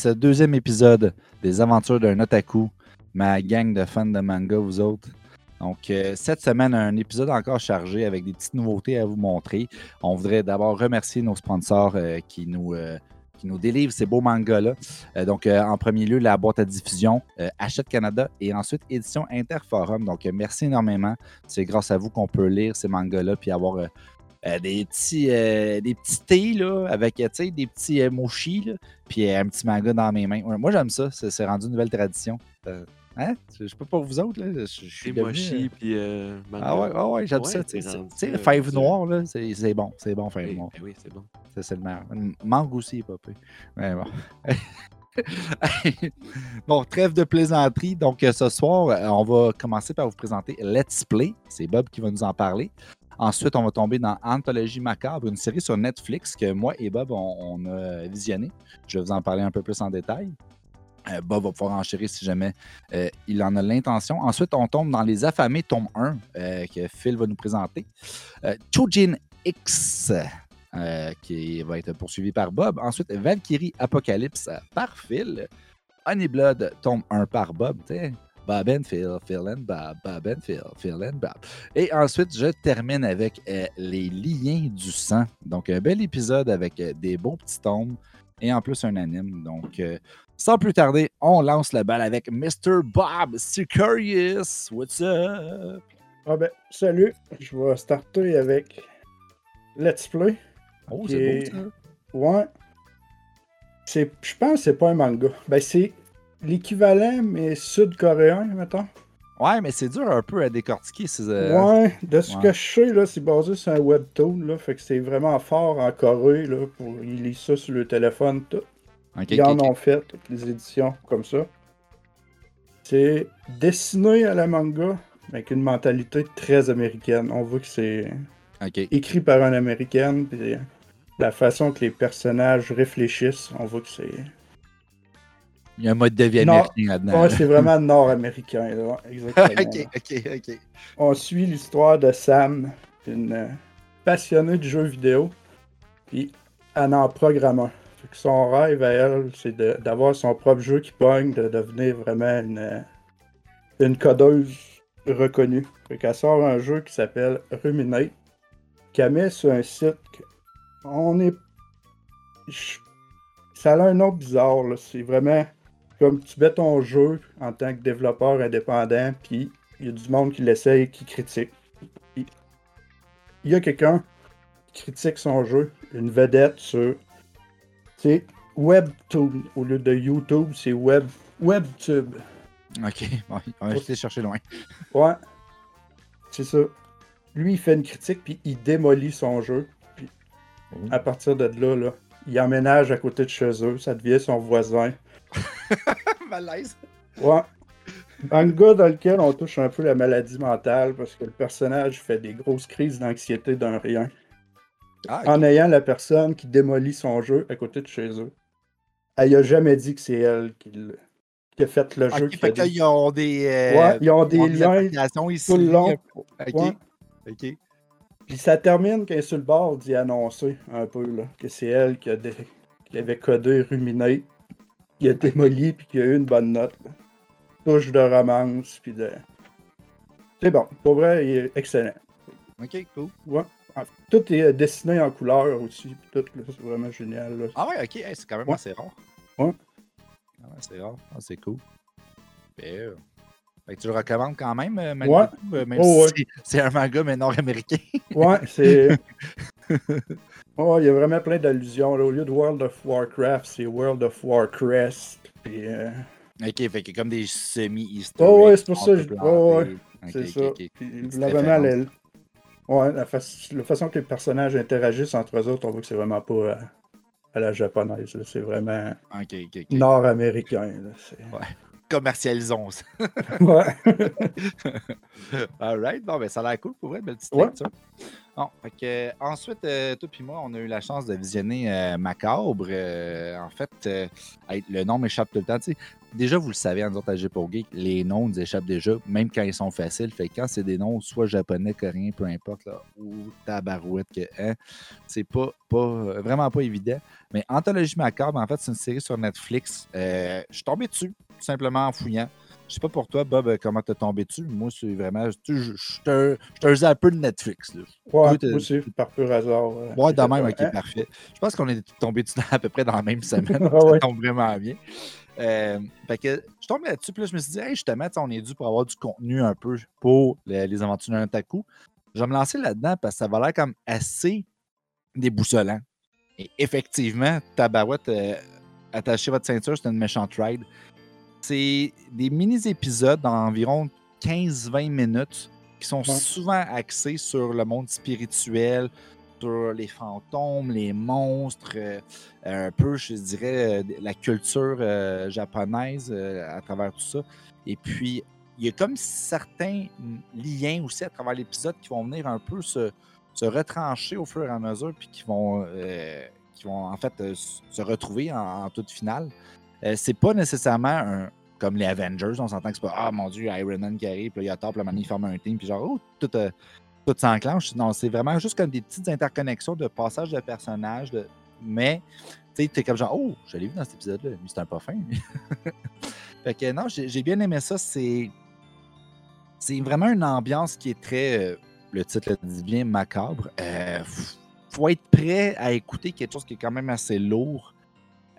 ce deuxième épisode des aventures d'un otaku, ma gang de fans de manga, vous autres. Donc, euh, cette semaine, un épisode encore chargé avec des petites nouveautés à vous montrer. On voudrait d'abord remercier nos sponsors euh, qui, nous, euh, qui nous délivrent ces beaux mangas-là. Donc, en premier lieu, la boîte à diffusion, euh, Achète Canada et ensuite Édition Interforum. Donc, merci énormément. C'est grâce à vous qu'on peut lire ces mangas-là puis avoir des petits euh, des petits thés là, avec euh, sais, des petits euh, mochis, là, puis euh, un petit manga dans mes mains. Ouais, moi, j'aime ça. C'est rendu une nouvelle tradition. Euh, hein? Je peux pas vous autres. Là. Je, suis mochi, euh, puis euh. Ah ouais, ah ouais j'aime Ouais, ça. Tu sais, sais, euh, fève noire, là, c'est c'est bon. C'est bon, fève Oui, noire. ben oui, c'est bon. Ça, c'est le meilleur. Mangue aussi. Mais bon. bon, trêve de plaisanterie. Donc, euh, ce soir, euh, on va commencer par vous présenter Let's Play. C'est Bob qui va nous en parler. Ensuite, on va tomber dans Anthologie Macabre, une série sur Netflix que moi et Bob, on, a visionné. Je vais vous en parler un peu plus en détail. Euh, Bob va pouvoir enchérir si jamais euh, il en a l'intention. Ensuite, on tombe dans Les Affamés, tome 1, euh, que Phil va nous présenter. Chojin X, qui va être poursuivi par Bob. Ensuite, Valkyrie Apocalypse par Phil. Honey Blood, tome 1 par Bob. Bob and Phil, Phil and Bob, Bob and Phil, Phil and Bob. Et ensuite, je termine avec euh, les liens du sang. Donc, un bel épisode avec euh, des beaux petits tomes et en plus un anime. Donc, euh, sans plus tarder, on lance la balle avec Mr. Bob Sicarius. What's up? Ah ben, salut, je vais starter avec Let's Play. Oh, c'est beau ça. Ouais. C'est, je pense que c'est pas un manga. Ben, c'est l'équivalent, mais sud-coréen, mettons. Ouais, mais c'est dur un peu à décortiquer. ces, euh, ouais, de ce ouais. que je sais, là, c'est basé sur un webtoon, là. Fait que c'est vraiment fort en Corée, là, pour ils lisent ça sur le téléphone, tout. ok, Ils en ont fait, toutes les éditions comme ça. C'est dessiné à la manga, mais avec une mentalité très américaine. On voit que c'est écrit par un américaine, puis la façon que les personnages réfléchissent, on voit que c'est. Il y a un mode de vie américain là-dedans. Ouais, c'est vraiment nord-américain, là, exactement. ok, ok, ok. On suit l'histoire de Sam, une euh, passionnée de jeux vidéo, puis elle en programme un. Fait que son rêve à elle, c'est de- d'avoir son propre jeu qui pogne, de devenir vraiment une, euh, une codeuse reconnue. Fait qu'elle sort un jeu qui s'appelle Ruminate, qu'elle met sur un site que on est. je- Ça a un nom bizarre, là. C'est vraiment comme tu mets ton jeu en tant que développeur indépendant, puis il y a du monde qui l'essaye, qui critique. Il y a quelqu'un qui critique son jeu, une vedette sur. C'est Webtoon. Au lieu de YouTube, c'est Web, Webtube. Ok, bon, on va essayer de chercher loin. Ouais. C'est ça. Lui, il fait une critique, puis il démolit son jeu. Puis Oh. à partir de là, là, il emménage à côté de chez eux. Ça devient son voisin. Malaise. Ouais. Manga dans lequel on touche un peu la maladie mentale parce que le personnage fait des grosses crises d'anxiété d'un rien. Ah. En ayant la personne qui démolit son jeu à côté de chez eux. Elle a jamais dit que c'est elle qui, a fait le jeu. Fait a dit- qu'ils ont des. euh, Ouais, ils ont des ont liens ici. tout le long. Ok. Ouais. Ok. Puis ça termine qu'elle est sur le bord d'y annoncer un peu là, que c'est elle qui, a dé- qui avait codé Ruminate, qui a démoli puis qui a eu une bonne note. là. Touche de romance puis de. C'est bon, pour vrai, il est excellent. Ok, cool. Ouais. En- Tout est euh, dessiné en couleur aussi, puis tout, là, c'est vraiment génial. là. Ah ouais, ok, hey, c'est quand même Ouais. assez rare. Ouais. Ah ouais, c'est rare. Ah, c'est cool. Ben, euh, fait que tu le recommandes quand même, euh, malgré Ouais. tout, même Oh, si c'est- c'est un manga mais nord-américain. Ouais, c'est. Oh, il y a vraiment plein d'allusions. Au lieu de World of Warcraft, c'est World of Warcrest. Puis, euh, ok, fait que comme des semi-easter. Oh, ouais, c'est pour ça que je- oh, ouais, c'est ça. là, vraiment, la... Ouais, la, fa- la façon que les personnages interagissent entre eux autres, on voit que c'est vraiment pas euh, à la japonaise. C'est vraiment nord-américain. là. Commercialisons ça. Ouais. Alright, bon, ben ça a l'air cool pour vrai, belle petite Ouais. lecture. Bon, fait que, euh, ensuite, euh, toi puis moi, on a eu la chance de visionner euh, Macabre. euh, en fait, le nom m'échappe tout le temps. tu sais. Déjà, vous le savez, en autres à Geek, les noms nous échappent déjà, même quand ils sont faciles. Fait que quand c'est des noms, soit japonais, coréen, peu importe, là, ou tabarouette, que hein, c'est pas, pas, vraiment pas évident. Mais Anthologie Macabre, en fait, c'est une série sur Netflix. Euh, je suis tombé dessus, tout simplement en fouillant. Je sais pas pour toi, Bob, comment t'es tombé dessus. Moi, c'est vraiment. Je suis un peu de Netflix. Là. Ouais, moi aussi, par pur hasard. Ouais, de même, ok, parfait. Je pense qu'on est tombé dessus à peu près dans la même semaine. ça tombe vraiment bien. Euh, fait que je tombe là-dessus, puis là, je me suis dit, hey, justement, on est dû pour avoir du contenu un peu pour les, aventures d'un Taku. Je vais me lancer là-dedans parce que ça va l'air comme assez déboussolant. Et effectivement, tabarouette, euh, attachez votre ceinture, c'est une méchante ride. C'est des mini-épisodes d'environ 15-20 minutes qui sont souvent axés sur le monde spirituel, les fantômes, les monstres, euh, un peu, je dirais, euh, la culture euh, japonaise à travers tout ça. Et puis, il y a comme certains liens aussi à travers l'épisode qui vont venir un peu se, retrancher au fur et à mesure, puis qui vont, qui vont en fait se retrouver en toute finale. C'est pas nécessairement un, comme les Avengers. On s'entend que c'est pas Ah mon Dieu, Iron Man qui arrive, puis il a la il forme un team, puis genre, oh, tout, tout s'enclenche. Non, c'est vraiment juste comme des petites interconnexions de passage de personnages. De... Mais, tu sais, t'es comme genre, oh, je l'ai vu dans cet épisode-là, mais c'est un pas fin. fait que non, j'ai bien aimé ça. C'est. C'est vraiment une ambiance qui est très. Euh, le titre le dit bien, macabre. Euh, faut être prêt à écouter quelque chose qui est quand même assez lourd.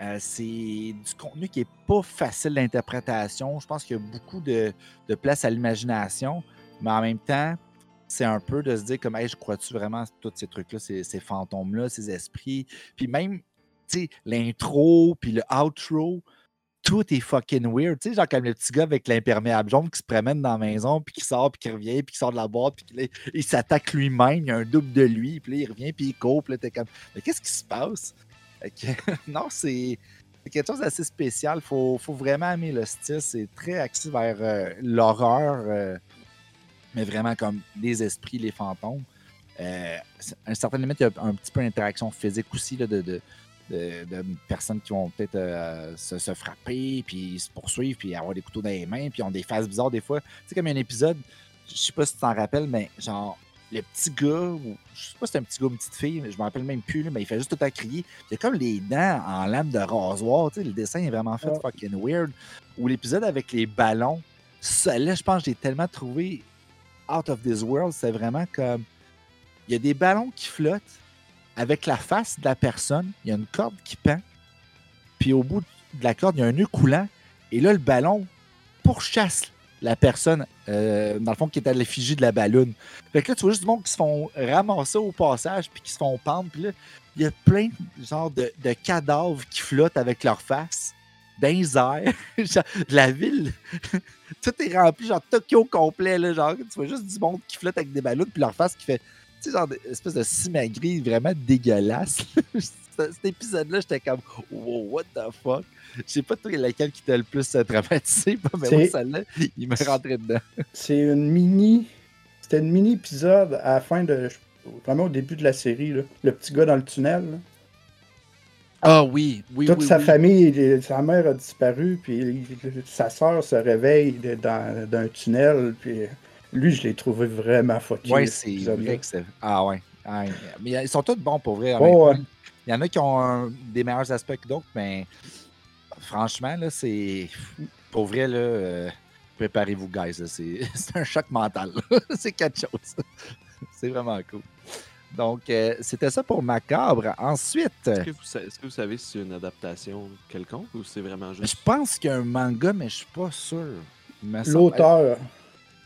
Euh, c'est du contenu qui n'est pas facile d'interprétation. Je pense qu'il y a beaucoup de, place à l'imagination, mais en même temps, c'est un peu de se dire comme, hey, je crois-tu vraiment tous ces trucs-là, ces, fantômes-là, ces esprits? Puis même, tu sais, l'intro, puis le outro, tout est fucking weird. Tu sais, genre comme le petit gars avec l'imperméable jaune qui se promène dans la maison, puis qui sort, puis qui revient, puis qui sort de la boîte, puis il s'attaque lui-même, il y a un double de lui, puis là, il revient, puis il court, puis là, t'es comme, mais qu'est-ce qui se passe? non, c'est quelque chose d'assez spécial. Il faut, vraiment aimer le style. C'est très axé vers euh, l'horreur, euh, mais vraiment comme les esprits, les fantômes. Euh, à un certain limite, il y a un petit peu d'interaction physique aussi de, de, personnes qui vont peut-être se, frapper, puis se poursuivre, puis avoir des couteaux dans les mains, puis ont des faces bizarres des fois. Tu sais, comme il y a un épisode, je sais pas si tu t'en rappelles, mais genre, le petit gars, ou, je sais pas si c'est un petit gars ou une petite fille, mais je me rappelle même plus, mais il fait juste tout à crier. Il a comme les dents en lame de rasoir, tu sais, le dessin est vraiment fait fucking weird. Ou l'épisode avec les ballons, ça là, je pense que j'ai tellement trouvé out of this world, c'est vraiment comme, il y a des ballons qui flottent avec la face de la personne, il y a une corde qui pend, puis au bout de la corde, il y a un nœud coulant, et là, le ballon pourchasse la personne, euh, dans le fond, qui est à l'effigie de la balloune. Fait que là, tu vois juste du monde qui se font ramasser au passage, puis qui se font pendre. Puis là, il y a plein genre, de, cadavres qui flottent avec leur face dans les airs. de la ville. Tout est rempli, genre Tokyo complet. Là, genre, tu vois juste du monde qui flotte avec des ballons, puis leur face qui fait tu sais, genre, une espèce de cimagrie vraiment dégueulasse. Cet épisode-là, j'étais comme, wow, what the fuck? Je sais pas toi laquelle qui t'a le plus euh, traumatisé, mais moi, celle-là, il me rentré dedans. C'est une mini. C'était une mini épisode à la fin de. Vraiment au début de la série, là. le petit gars dans le tunnel. Ah oui, oui. Toute sa famille, sa mère a disparu, puis sa soeur se réveille dans, un tunnel, puis lui, je l'ai trouvé vraiment fucké. Oui, c'est vrai que c'est. Ah ouais. mais ils sont tous bons pour vrai. Il y en a qui ont des meilleurs aspects que d'autres, mais franchement, là, c'est. Pour vrai, là, euh, préparez-vous, guys. C'est un choc mental. c'est quelque chose. c'est vraiment cool. Donc, euh, c'était ça pour Macabre. Ensuite. Est-ce que, vous savez si c'est une adaptation quelconque ou c'est vraiment juste. Je pense qu'il y a un manga, mais je suis pas sûr. L'auteur.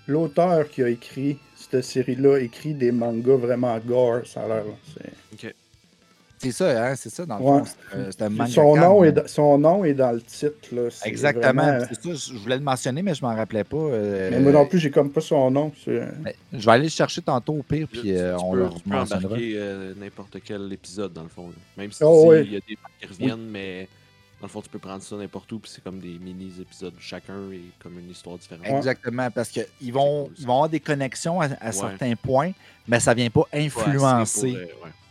L'auteur qui a écrit cette série-là écrit des mangas vraiment gore, ça a l'air. Ok. C'est ça, hein, c'est ça, dans le fond. C'est un son, nom est son nom est dans le titre. Là. Exactement. C'est ça, je voulais le mentionner, mais je m'en rappelais pas. Euh, mais moi non plus, j'ai comme pas son nom. je vais aller le chercher tantôt au pire, puis euh, on le mentionnera. Euh, n'importe quel épisode, dans le fond. Même si oh, il y a des qui reviennent, mais dans le fond, tu peux prendre ça n'importe où, puis c'est comme des mini-épisodes. Chacun est comme une histoire différente. Exactement, parce qu'ils vont, ils vont avoir des connexions à, certains points, mais ça vient pas influencer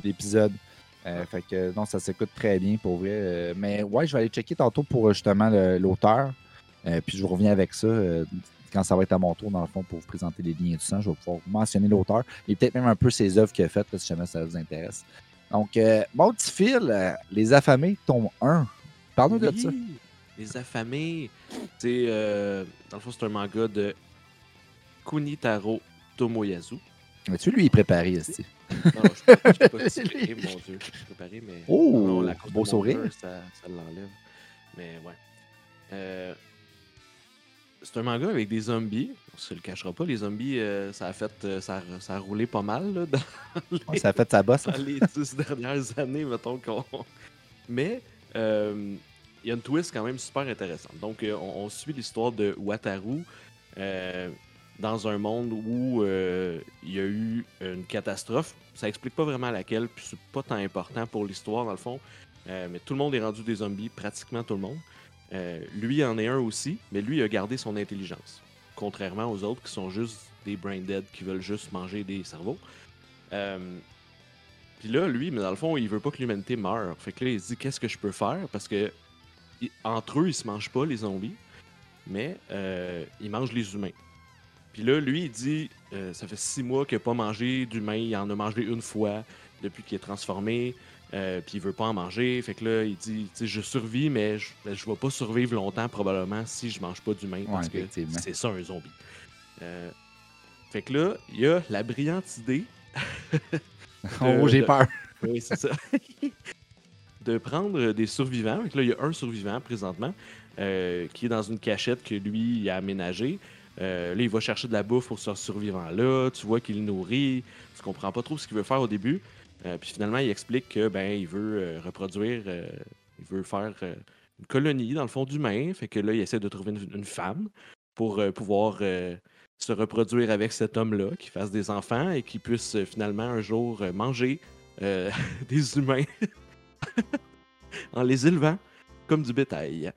l'épisode. Euh, fait que non, ça s'écoute très bien pour vrai. Euh, mais ouais, je vais aller checker tantôt pour justement l'auteur. puis je vous reviens avec ça quand ça va être à mon tour, dans le fond, pour vous présenter les lignes du sang. Je vais pouvoir mentionner l'auteur et peut-être même un peu ses œuvres qu'il a faites, si jamais ça vous intéresse. Donc, mon petit fil, Les Affamés, tome 1. Parle-nous de ça. Les Affamés, c'est, dans le fond, c'est un manga de Kunitaro Tomoyasu. Mais tu lui, il préparé ici. Non, je ne pas préparé, mon Dieu. Je suis préparé, mais. Oh, la beau sourire. ça, ça l'enlève. Mais ouais. Euh, c'est un manga avec des zombies. On se le cachera pas. Les zombies, euh, ça a fait. Euh, ça, ça, a roulé pas mal là, dans ça a fait sa bosse. Dans les dix dernières années, mettons qu'on. Mais il y a une twist quand même super intéressante. Donc, on, on, suit l'histoire de Wataru dans un monde où euh, il y a eu une catastrophe. Ça explique pas vraiment laquelle, puis c'est pas tant important pour l'histoire dans le fond. Euh, mais tout le monde est rendu des zombies, pratiquement tout le monde. Euh, lui en est un aussi, mais lui a gardé son intelligence. Contrairement aux autres qui sont juste des brain dead, qui veulent juste manger des cerveaux. Puis là, lui, mais dans le fond, il veut pas que l'humanité meure. Fait que là, il se dit qu'est-ce que je peux faire? Parce que entre eux, ils se mangent pas les zombies, mais ils mangent les humains. Puis là, lui, il dit euh, ça fait six mois qu'il n'a pas mangé d'humain. Il en a mangé une fois depuis qu'il est transformé. Euh, puis il veut pas en manger. Fait que là, il dit je survis, mais je ne ben, vais pas survivre longtemps probablement si je mange pas d'humain. parce que c'est ça un zombie. Euh, fait que là, il y a la brillante idée. oh, j'ai peur. oui, c'est ça. de prendre des survivants. Fait que là, il y a un survivant présentement qui est dans une cachette que lui a aménagée. Euh, là, il va chercher de la bouffe pour ce survivant-là. Tu vois qu'il nourrit. Tu comprends pas trop ce qu'il veut faire au début. Euh, puis finalement, il explique que ben il veut euh, reproduire, il veut faire une colonie dans le fond d'humains. Fait que là, il essaie de trouver une, femme pour pouvoir se reproduire avec cet homme-là, qui fasse des enfants et qui puisse finalement un jour manger des humains en les élevant comme du bétail.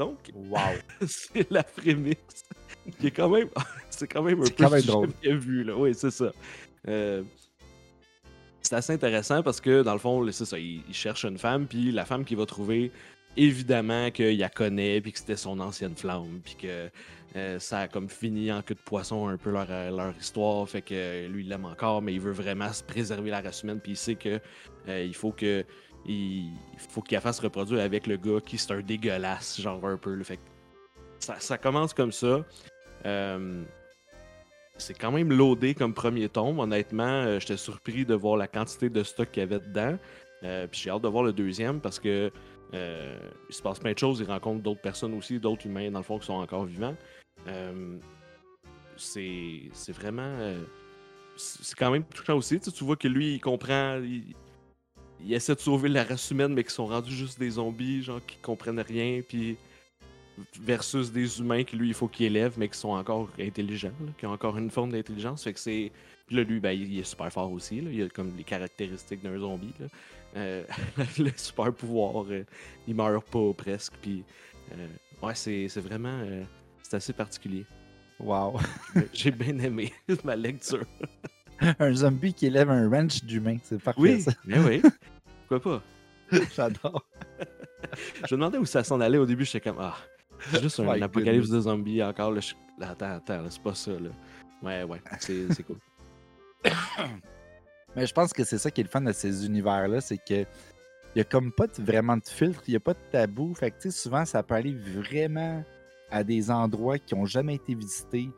Donc, wow. c'est la prémisse est quand même. c'est quand même un peu quand drôle. bien vu, là. Oui, c'est ça. Euh, c'est assez intéressant parce que, dans le fond, c'est ça. Il, cherche une femme, puis la femme qu'il va trouver, évidemment qu'il la connaît, puis que c'était son ancienne flamme, puis que euh, ça a comme fini en queue de poisson un peu leur, leur histoire. Fait que lui, il l'aime encore, mais il veut vraiment se préserver la race humaine, puis il sait que euh, il faut que. Il faut qu'il fasse reproduire avec le gars qui c'est un dégueulasse, genre un peu. Fait que ça, ça, commence comme ça. Euh, c'est quand même loadé comme premier tome. Honnêtement, euh, j'étais surpris de voir la quantité de stock qu'il y avait dedans. Euh, puis j'ai hâte de voir le deuxième parce que il se passe plein de choses. Il rencontre d'autres personnes aussi, d'autres humains dans le fond qui sont encore vivants. c'est vraiment. c'est quand même touchant aussi. Tu, vois que lui, il comprend. Il, essaie de sauver la race humaine, mais qui sont rendus juste des zombies, genre qui comprennent rien. Puis versus des humains qui lui il faut qu'il élève mais qui sont encore intelligents, qui ont encore une forme d'intelligence. Fait que c'est. Puis là, lui, ben, il est super fort aussi. Il a comme les caractéristiques d'un zombie. Euh, le super pouvoir, euh, il meurt pas presque. Puis euh, ouais, c'est, vraiment. c'est assez particulier. Wow. J'ai bien aimé ma lecture. un zombie qui élève un ranch d'humains, c'est parfait. Oui, ça. mais oui. Pourquoi pas? J'adore. je me demandais où ça s'en allait au début. J'étais comme, ah, c'est juste un apocalypse de zombies encore. Là, Attends, attends, c'est pas ça. Là. Ouais, ouais, c'est cool. Mais je pense que c'est ça qui est le fun de ces univers-là, c'est que il y a comme pas vraiment de filtre, il n'y a pas de tabou. Fait que souvent, ça peut aller vraiment à des endroits qui n'ont jamais été visités,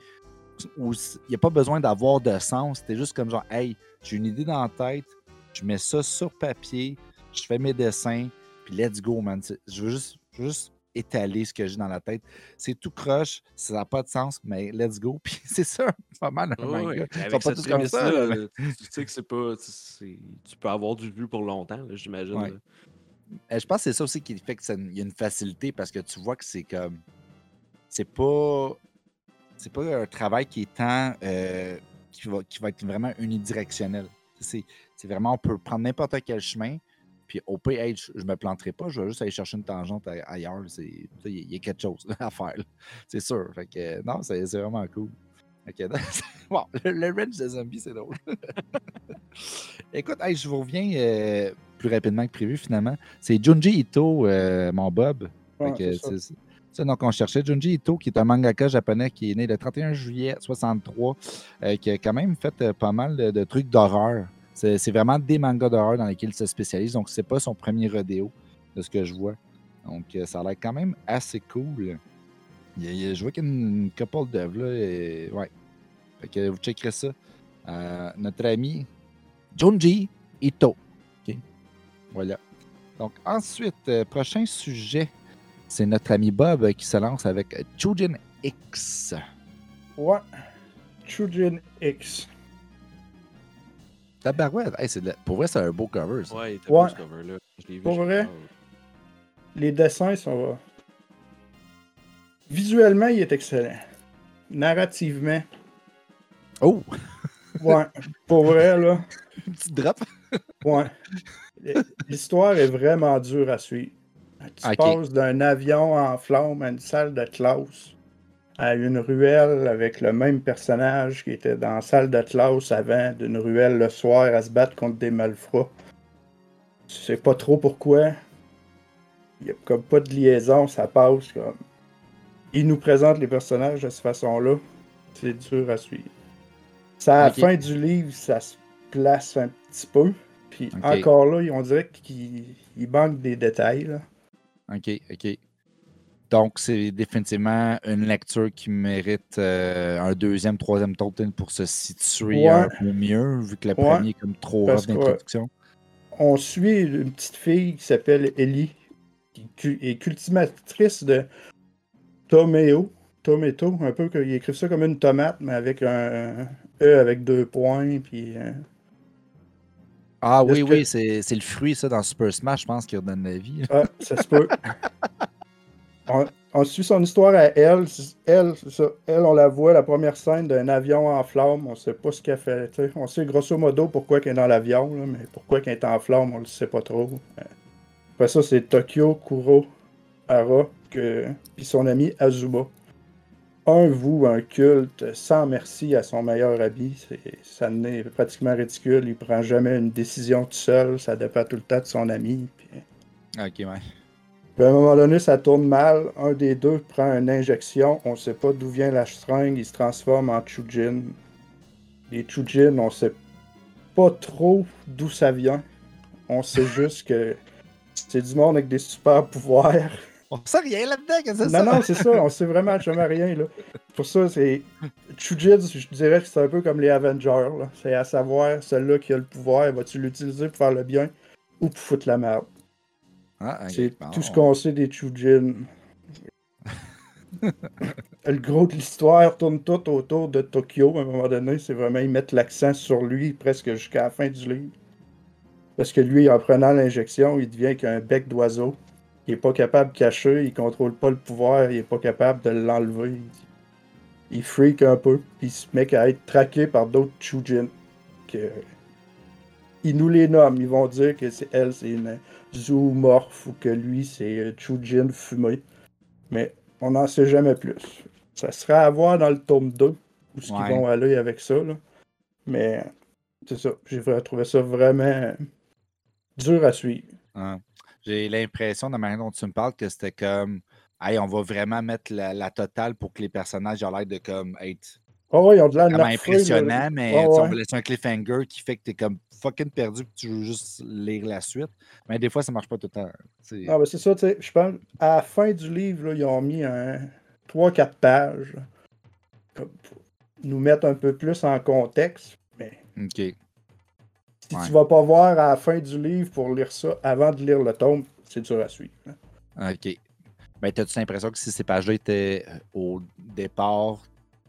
où il n'y a pas besoin d'avoir de sens. C'était juste comme genre, hey, j'ai une idée dans la tête, je mets ça sur papier, je fais mes dessins, puis let's go, man. Je veux juste, je veux juste étaler ce que j'ai dans la tête. C'est tout croche, ça n'a pas de sens, mais let's go. Puis c'est ça, pas mal. Pas comme ça. tu sais que c'est pas. Tu peux avoir du but pour longtemps, j'imagine. Eh, je pense que c'est ça aussi qui fait qu'il y a une facilité parce que tu vois que c'est comme. C'est pas. C'est pas un travail qui est tant. Euh, qui, va, qui va être vraiment unidirectionnel. C'est vraiment, on peut prendre n'importe quel chemin, puis au PH, je ne me planterai pas, je vais juste aller chercher une tangente ailleurs. Il y, a quelque chose à faire. C'est sûr. Fait que, non, c'est vraiment cool. bon, le, range des zombies, c'est drôle. Écoute, je vous reviens euh, plus rapidement que prévu finalement. C'est Junji Ito, euh, mon Bob. donc, on cherchait Junji Ito, qui est un mangaka japonais qui est né le 31 juillet 63, euh, qui a quand même fait pas mal de, trucs d'horreur. C'est vraiment des mangas d'horreur dans lesquels il se spécialise. Donc, c'est pas son premier rodéo, de ce que je vois. Donc, euh, ça a l'air quand même assez cool. Je vois qu'il y a une, couple d'œuvres, là. Et, ouais. Fait que vous checkerez ça. notre ami Junji Ito. OK. Voilà. Donc, ensuite, prochain sujet c'est notre ami Bob qui se lance avec Chujin X. Ouais. Chujin X. Tabarouette. Hey. Pour vrai, c'est un beau cover. Ça. Ouais, beau ce cover-là. Pour vrai, les dessins sont. Visuellement, il est excellent. Narrativement. Oh! ouais, pour vrai, là. Une petite drop. ouais. L'histoire est vraiment dure à suivre. Tu passes d'un avion en flamme à une salle de classe, à une ruelle avec le même personnage qui était dans la salle de classe avant, d'une ruelle le soir à se battre contre des malfrats. Tu sais pas trop pourquoi. Il n'y a comme pas de liaison, ça passe comme. Il nous présente les personnages de cette façon-là. C'est dur à suivre. à la fin du livre, ça se place un petit peu. Puis encore là, on dirait qu'il manque des détails. Là. OK, OK. Donc, c'est définitivement une lecture qui mérite euh, un deuxième, troisième total pour se situer un peu mieux, vu que le premier est comme trop rough d'introduction. On suit une petite fille qui s'appelle Ellie, qui est cultivatrice de tomato. Tomato, un peu qu'ils écrivent ça comme une tomate, mais avec un, E avec deux points, puis. Euh, ah oui, oui, c'est le fruit, ça, dans Super Smash, je pense, qui redonne la vie. Ah, ça se peut. on, suit son histoire à elle. Elle, on la voit, la première scène d'un avion en flamme. On sait pas ce qu'elle fait. On sait grosso modo pourquoi elle est dans l'avion, mais pourquoi elle est en flamme, on le sait pas trop. Après ça, c'est Tokyo Kuro Ara, puis son ami Azuma un vous un culte sans merci à son meilleur habit. Ça n'est pratiquement ridicule. Il prend jamais une décision tout seul. Ça dépend tout le temps de son ami. Ok, ouais. Puis à un moment donné, ça tourne mal. Un des deux prend une injection. On sait pas d'où vient la seringue. Il se transforme en Chujin. Les Chujin, on sait pas trop d'où ça vient. On sait juste que c'est du monde avec des super pouvoirs. On sait rien là-dedans, c'est ça? Non, non, c'est ça, on sait vraiment jamais rien. Là. Pour ça, c'est. Chujin, je dirais que c'est un peu comme les Avengers. C'est à savoir, celui-là qui a le pouvoir, vas-tu l'utiliser pour faire le bien ou pour foutre la merde? Ah, c'est tout ce qu'on sait des Chujin. le gros de l'histoire tourne tout autour de Tokyo à un moment donné. C'est vraiment, ils mettent l'accent sur lui presque jusqu'à la fin du livre. Parce que lui, en prenant l'injection, il devient qu'un bec d'oiseau. Il est pas capable de cacher, il contrôle pas le pouvoir, il est pas capable de l'enlever. Il freak un peu, puis il se met à être traqué par d'autres Chujin. Que... Ils nous les nomment, ils vont dire que c'est elle, c'est une zoomorphe ou que lui, c'est Chujin fumé. Mais on n'en sait jamais plus. Ça sera à voir dans le tome 2 où ce qu'ils vont aller avec ça. Là. Mais c'est ça, j'ai trouvé ça vraiment dur à suivre. J'ai l'impression, de la manière dont tu me parles, que c'était comme Hey, on va vraiment mettre la, totale pour que les personnages aient l'air de comme être oh, ouais, ils ont de l'air impressionnant, mais on va laisser un cliffhanger qui fait que tu es comme fucking perdu et que tu veux juste lire la suite. Mais des fois, ça marche pas tout le temps. Ah, ben c'est ça, tu sais. Je pense, à la fin du livre, là, ils ont mis un 3-4 pages pour nous mettre un peu plus en contexte. Mais OK. Si tu vas pas voir à la fin du livre pour lire ça avant de lire le tome, c'est dur à suivre. Hein. OK. Mais ben, as-tu l'impression que si ces pages-là étaient euh, au départ,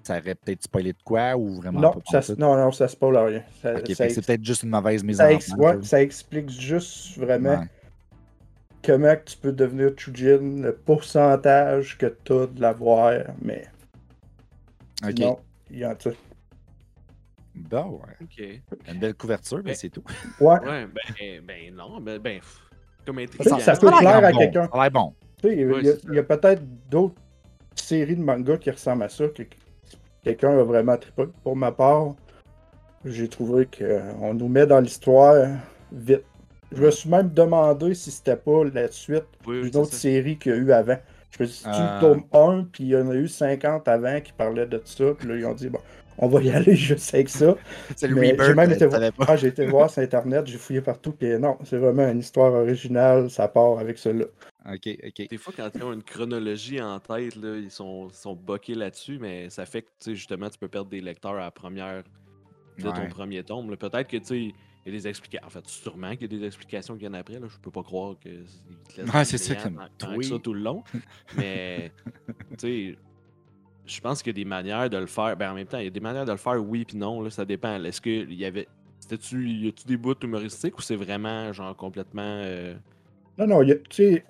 ça aurait peut-être spoilé de quoi ou vraiment non, pas ça, Non, non, ça spoil rien. c'est peut-être juste une mauvaise mise en place. ça explique juste vraiment comment tu peux devenir Chujin, le pourcentage que tu as de l'avoir, mais. Ok. Non, il y en a bah ouais. OK. Une belle couverture, mais, c'est tout. Ouais. Ouais, ben, ben non, ben, ben comme Ça, ça peut plaire à quelqu'un. Ça bon. Il y a, peut-être d'autres séries de mangas qui ressemblent à ça, que quelqu'un a vraiment trippé. Pour ma part, j'ai trouvé qu'on nous met dans l'histoire vite. Je me suis même demandé si c'était pas la suite d'une autre série qu'il y a eu avant. Je me suis dit, euh... tome 1, puis il y en a eu 50 avant qui parlaient de ça, puis là, ils ont dit, bon, on va y aller juste avec ça. c'est le rebirth, J'ai même été, voir, ah, j'ai été voir sur Internet, j'ai fouillé partout, puis non, c'est vraiment une histoire originale, ça part avec cela. Ok, ok. Des fois, quand ils ont une chronologie en tête, là, ils sont, sont boqués là-dessus, mais ça fait que justement, tu peux perdre des lecteurs à la première de ton premier tome. Peut-être que tu sais, il y a des explications. En fait, sûrement qu'il y a des explications qui viennent après. Là. Je peux pas croire que ouais, c'est ça, comme... ça tout le long. mais tu sais, je pense qu'il y a des manières de le faire. Ben, en même temps, il y a des manières de le faire, oui puis non. Là, ça dépend. Est-ce qu'il y avait. C'était-tu. Y a-tu des bouts humoristiques ou c'est vraiment genre complètement. Euh, non, non, il y a, tu sais,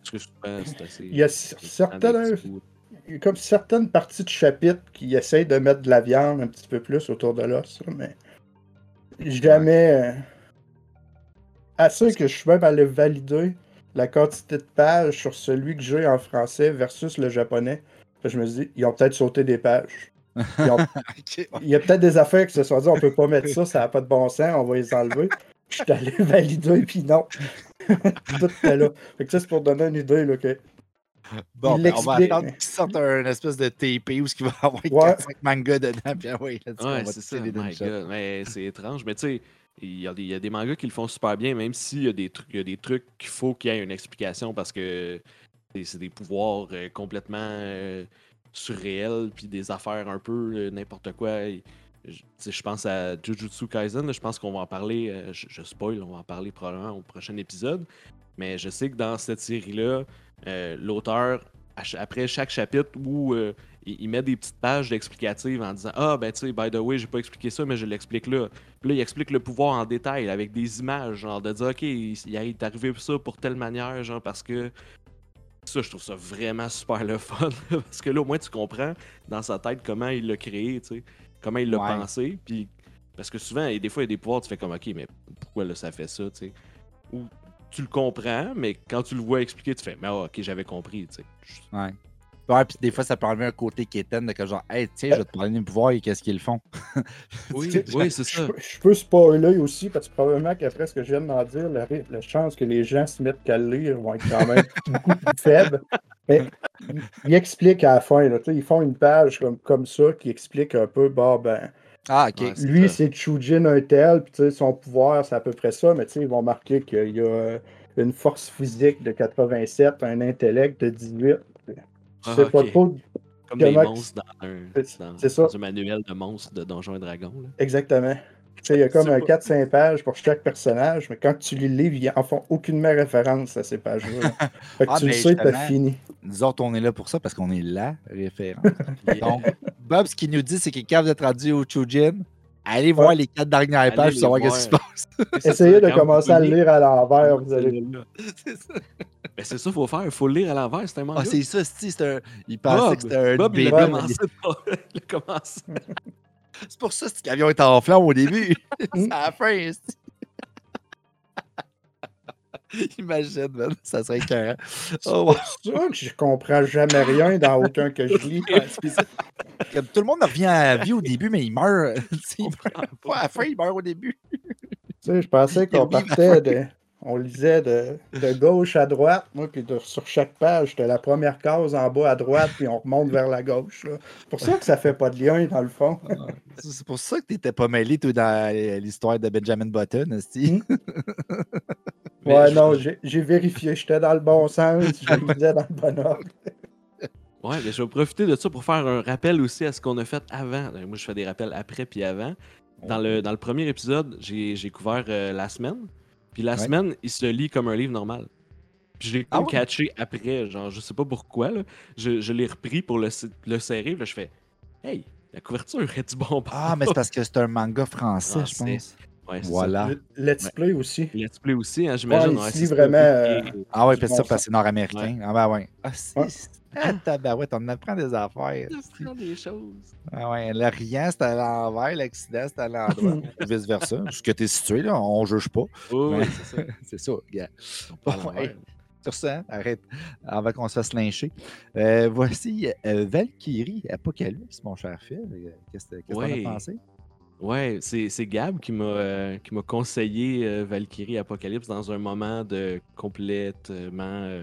il y a certaines, comme certaines parties de chapitre qui essayent de mettre de la viande un petit peu plus autour de l'os, mais jamais assez euh, que je suis même allé valider la quantité de pages sur celui que j'ai en français versus le japonais. Je me dis, ils ont peut-être sauté des pages. Il y a peut-être des affaires qui se sont dit, on peut pas mettre ça, ça n'a pas de bon sens, on va les enlever. Je suis allé valider, puis non. Tout était là. Fait que ça, c'est pour donner une idée, là, que. Bon, ben, on va attendre qu'il sorte un espèce de TP où il va avoir ouais. 4-5 mangas dedans, puis ouais, ouais c'est ça, Mais c'est étrange, mais tu sais, il y, a des, il y, a des mangas qui le font super bien, même s'il y a des trucs, il y a des trucs qu'il faut qu'il y ait une explication parce que c'est des pouvoirs euh, complètement euh, surréels, puis des affaires un peu euh, n'importe quoi. Je, pense à Jujutsu Kaisen, je pense qu'on va en parler, euh, je, spoil, on va en parler probablement au prochain épisode. Mais je sais que dans cette série-là, euh, l'auteur, après chaque chapitre où euh, il, met des petites pages explicatives en disant Ah, ben tu sais, by the way, j'ai pas expliqué ça, mais je l'explique là. Puis là, il explique le pouvoir en détail avec des images, genre de dire Ok, il, est arrivé ça pour telle manière, genre parce que. Ça, je trouve ça vraiment super le fun. parce que là, au moins, tu comprends dans sa tête comment il l'a créé, tu sais comment il l'a pensé. Puis, parce que souvent, des fois, il y a des pouvoirs, tu fais comme, OK, mais pourquoi là, ça fait ça, tu sais? Ou tu le comprends, mais quand tu le vois expliquer, tu fais, mais ah, OK, j'avais compris, tu sais. Ouais. Ouais, puis des fois, ça peut enlever un côté quétaine de que genre, hey, tiens, je vais te parler des pouvoirs et qu'est-ce qu'ils font. oui, oui c'est ça. Je, peux spoiler aussi, parce que probablement qu'après ce que je viens d'en dire, la, la, chance que les gens se mettent qu'à le lire vont être quand même beaucoup plus faibles. Mais il explique à la fin, là, ils font une page comme, comme ça qui explique un peu, bah ben. Ah, ok. lui, c'est Chujin un tel, puis son pouvoir, c'est à peu près ça, mais ils vont marquer qu'il y a une force physique de 87, un intellect de 18. Ah, sais pas trop. Comme des monstres dans un, dans, un manuel de monstres de Donjons et Dragons. Là. Exactement. Il y a comme un 4-5 pages pour chaque personnage, mais quand tu les livres, ils en font aucunement référence à ces pages-là. fait que ah, tu le sais, t'as fini. Nous autres, on est là pour ça parce qu'on est la référence. Donc, Bob, ce qu'il nous dit, c'est qu'il est capable d'être traduit au Chujin. Allez voir les quatre dernières pages pour savoir ce qui se passe. Essayez de commencer à le lire à l'envers, vous allez. C'est ça. Mais c'est ça qu'il faut faire, il faut le lire à l'envers, c'est un manga. Ah, c'est ça, c'est un. Il pensait que c'était un. Bob, il a commencé. C'est pour ça que cet avion est en flamme au début. c'est à la fin. Imagine, man, ça serait carré. Oh, c'est sûr que je comprends jamais rien dans aucun que je lis. Tout le monde revient à la vie au début, mais il meurt. Il meurt pas à la fin, il meurt au début. Tu sais, je pensais qu'on partait de, on lisait de, gauche à droite, moi, puis sur chaque page, c'était la première case en bas à droite, puis on remonte vers la gauche. C'est pour ça que ça fait pas de lien, dans le fond. Ah, c'est pour ça que tu n'étais pas mêlé, toi, dans l'histoire de Benjamin Button, aussi. Hmm? ouais, non, j'ai vérifié, j'étais dans le bon sens, je lisais dans le bon ordre. Ouais, mais je vais profiter de ça pour faire un rappel aussi à ce qu'on a fait avant. Ben, moi, je fais des rappels après puis avant. Dans le, dans le premier épisode, j'ai couvert euh, la semaine. Puis la semaine, il se le lit comme un livre normal. Puis je l'ai ah catché après, genre, je sais pas pourquoi, là. Je, je l'ai repris pour le, le serrer, là, je fais Hey, la couverture est du bon Ah, mais c'est parce que c'est un manga français, je pense. Ouais, voilà. Let's Play aussi. Let's Play aussi, hein, j'imagine. Ouais, vraiment. Euh, ah ouais, peut-être ça parce que c'est nord-américain. Ah ben ouais. Ah, ah, tabarouette, on apprend des affaires. On apprend des choses. Ah ouais, le rien, c'est à l'envers, l'accident, c'est à l'endroit. Vice-versa. Ce que tu es situé, là, on ne juge pas. Oui, c'est ça. c'est ça, gars. Sur ça, arrête, avant qu'on se fasse lyncher. Euh, voici euh, Valkyrie Apocalypse, mon cher Phil. Qu'est-ce que tu as pensé? Ouais, c'est Gab qui m'a euh, qui m'a conseillé euh, Valkyrie Apocalypse dans un moment de complètement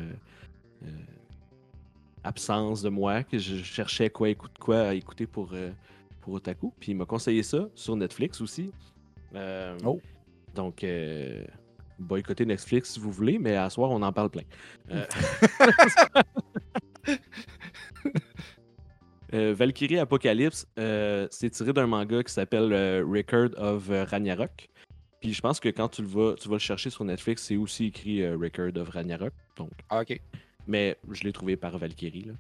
absence de moi, que je cherchais quoi, écoute, quoi à écouter pour, pour Otaku. Puis il m'a conseillé ça sur Netflix aussi. oh. Donc, boycotter Netflix si vous voulez, mais à soir, on en parle plein. Valkyrie Apocalypse, c'est tiré d'un manga qui s'appelle Record of Ragnarok. Puis je pense que quand tu le vas, tu vas le chercher sur Netflix, c'est aussi écrit euh, Record of Ragnarok. Donc, ah, ok. Mais je l'ai trouvé par Valkyrie.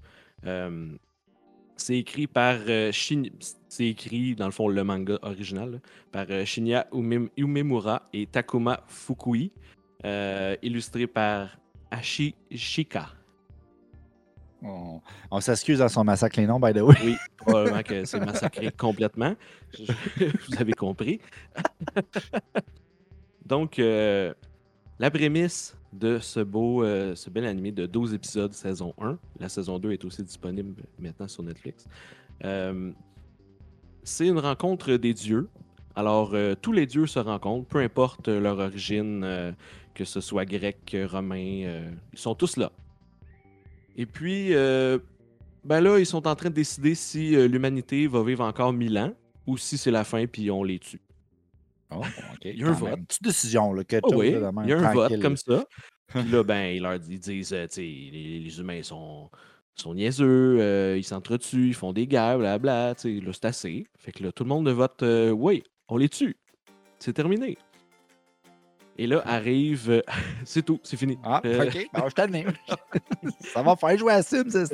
Euh, c'est écrit par euh, C'est écrit, dans le fond, le manga original, par Shinya Umemura et Takuma Fukui. illustré par Ashi On, s'excuse dans son massacre les noms, by the way. Oui, probablement que c'est massacré complètement. vous avez compris. Donc, euh, la prémisse de ce beau, euh, ce bel animé de 12 épisodes, saison 1. La saison 2 est aussi disponible maintenant sur Netflix. Euh, c'est une rencontre des dieux. Alors, tous les dieux se rencontrent, peu importe leur origine, que ce soit grec, romain, ils sont tous là. Et puis, euh, ben là, ils sont en train de décider si euh, l'humanité va vivre encore mille ans ou si c'est la fin puis on les tue. Oh, il y a un vote. Une petite décision, là, oh, oui, il y a un vote comme ça. Puis là, ben, ils leur disent, euh, les, les, humains sont, sont niaiseux, ils s'entretuent, ils font des guerres, blablabla, là, c'est assez. Fait que là, tout le monde vote, oui, on les tue. C'est terminé. Et là arrive. Euh, c'est tout, c'est fini. Ah, euh, ok. Ben, je t'admets. ça va faire jouer à Sims, ça,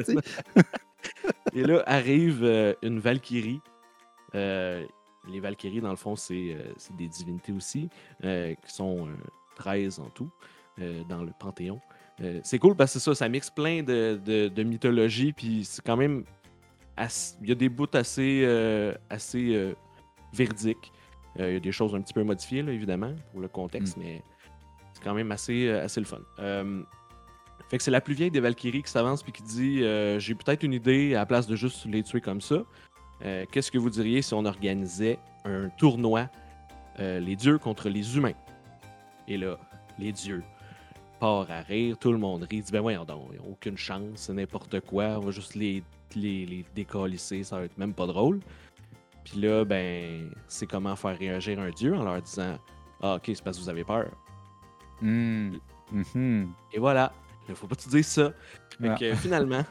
Et là arrive euh, une Valkyrie. les Valkyries, dans le fond, c'est des divinités aussi, qui sont 13 en tout, dans le Panthéon. c'est cool parce que ça, ça mixe plein de, de, mythologie, puis c'est quand même. Il y a des bouts assez, assez verdiques. Euh, il y a des choses un petit peu modifiées, évidemment, pour le contexte, mm. mais c'est quand même assez, euh, assez le fun. Euh, fait que c'est la plus vieille des Valkyries qui s'avance puis qui dit J'ai peut-être une idée à la place de juste les tuer comme ça. Qu'est-ce que vous diriez si on organisait un tournoi les dieux contre les humains? Et là, les dieux partent à rire, tout le monde rit, dit Ben voyons donc, aucune chance, c'est n'importe quoi, on va juste les, les, les décalisser, ça va être même pas drôle. Puis là, ben, c'est comment faire réagir un dieu en leur disant Ah, ok, c'est parce que vous avez peur. Hmm. Mm-hmm. Et voilà. Il ne faut pas te dire ça. Fait ah. que finalement,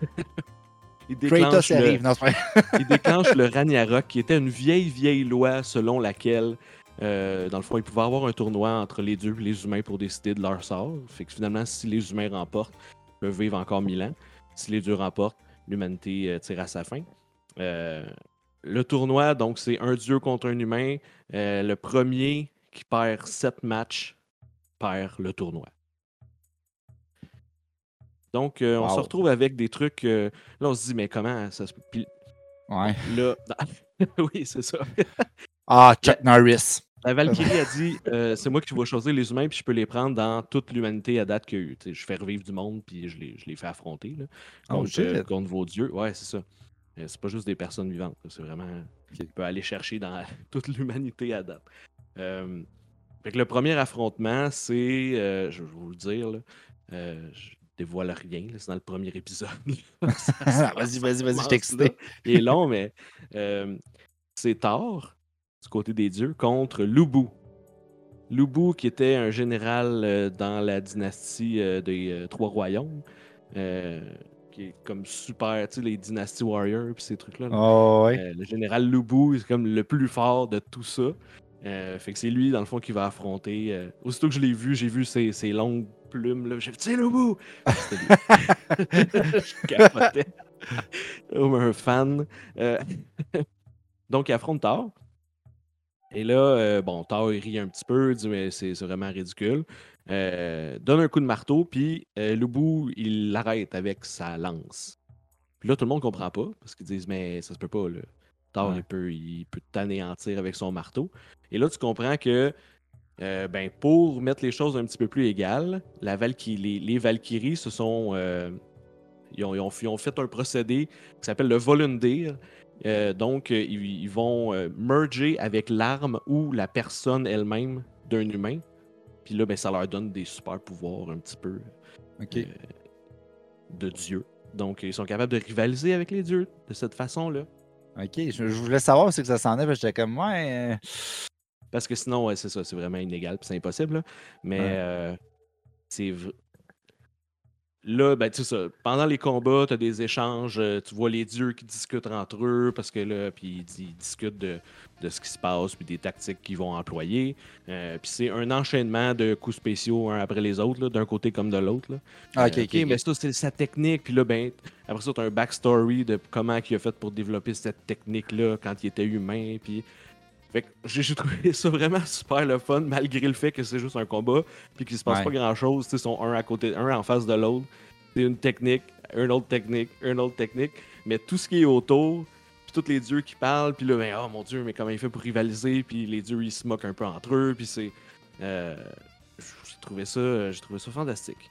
il, déclenche le... il déclenche le Ragnarok, qui était une vieille, vieille loi selon laquelle, euh, dans le fond, il pouvait avoir un tournoi entre les dieux et les humains pour décider de leur sort. Fait que finalement, si les humains remportent, ils peuvent vivre encore mille ans. Si les dieux remportent, l'humanité euh, tire à sa fin. Euh, le tournoi, donc, c'est un dieu contre un humain. Euh, le premier qui perd sept matchs perd le tournoi. Donc, euh, on se retrouve avec des trucs. Euh, là, on se dit, mais comment ça se. ouais. Là. oui, c'est ça. ah, Chuck Norris. La Valkyrie a dit c'est moi qui vais choisir les humains, puis je peux les prendre dans toute l'humanité à date qu'il y a eu. je fais revivre du monde, puis je les, je les fais affronter là, oh, contre vos dieux. Ouais, c'est ça. C'est pas juste des personnes vivantes. C'est vraiment. qu'il peut aller chercher dans toute l'humanité à date. Euh, le premier affrontement, c'est. Euh, je vais vous le dire, là, euh, je dévoile rien. C'est dans le premier épisode. vas-y, vas-y, vas-y, je t'excite. Il est long, mais c'est Thor, du côté des dieux, contre Lubu. Lubu, qui était un général dans la dynastie des Trois Royaumes qui est comme super, tu sais, les Dynasty Warriors puis ces trucs-là. Oh, ouais. Euh, le général Lubu, c'est comme le plus fort de tout ça. Euh, fait que c'est lui, dans le fond, qui va affronter. Euh, aussitôt que je l'ai vu, j'ai vu ses, ses, longues plumes. là. J'ai dit, c'est Lubu! je capotais. Comme un fan. Donc, il affronte Thor. Et là, bon, Thor, il rit un petit peu, il dit, mais c'est vraiment ridicule. Euh, donne un coup de marteau, puis euh, Lubu, il l'arrête avec sa lance. Puis là, tout le monde comprend pas, parce qu'ils disent, mais ça se peut pas, là. Thor, il peut, il peut t'anéantir avec son marteau. Et là, tu comprends que, euh, ben, pour mettre les choses un petit peu plus égales, la les, les Valkyries se sont. Ils ont, ils, ont, fait un procédé qui s'appelle le Volundir. donc, ils, vont merger avec l'arme ou la personne elle-même d'un humain puis là, ben, ça leur donne des super pouvoirs un petit peu euh, de Dieu. Donc, ils sont capables de rivaliser avec les dieux de cette façon-là. Ok, je, voulais savoir ce que ça s'en est, parce que j'étais comme, ouais. Euh, parce que sinon, ouais, c'est ça, c'est vraiment inégal, puis c'est impossible. Mais euh, c'est Là, ben, tu ça, pendant les combats, tu as des échanges, euh, tu vois les dieux qui discutent entre eux, parce que là, puis ils, discutent de, ce qui se passe, puis des tactiques qu'ils vont employer. Euh, puis c'est un enchaînement de coups spéciaux, un après les autres, d'un côté comme de l'autre. Ah, ok, euh, Mais ça, c'est sa technique, puis là, ben, après ça, tu as un backstory de comment il a fait pour développer cette technique-là quand il était humain, puis j'ai trouvé ça vraiment super le fun, malgré le fait que c'est juste un combat, puis qu'il se passe pas grand chose. Ils sont un à côté, un en face de l'autre. C'est une technique, une autre technique, une autre technique. Mais tout ce qui est autour, puis tous les dieux qui parlent, puis là, ben, oh mon dieu, mais comment il fait pour rivaliser, puis les dieux ils se moquent un peu entre eux, puis c'est. Euh, j'ai trouvé ça, j'ai trouvé ça fantastique.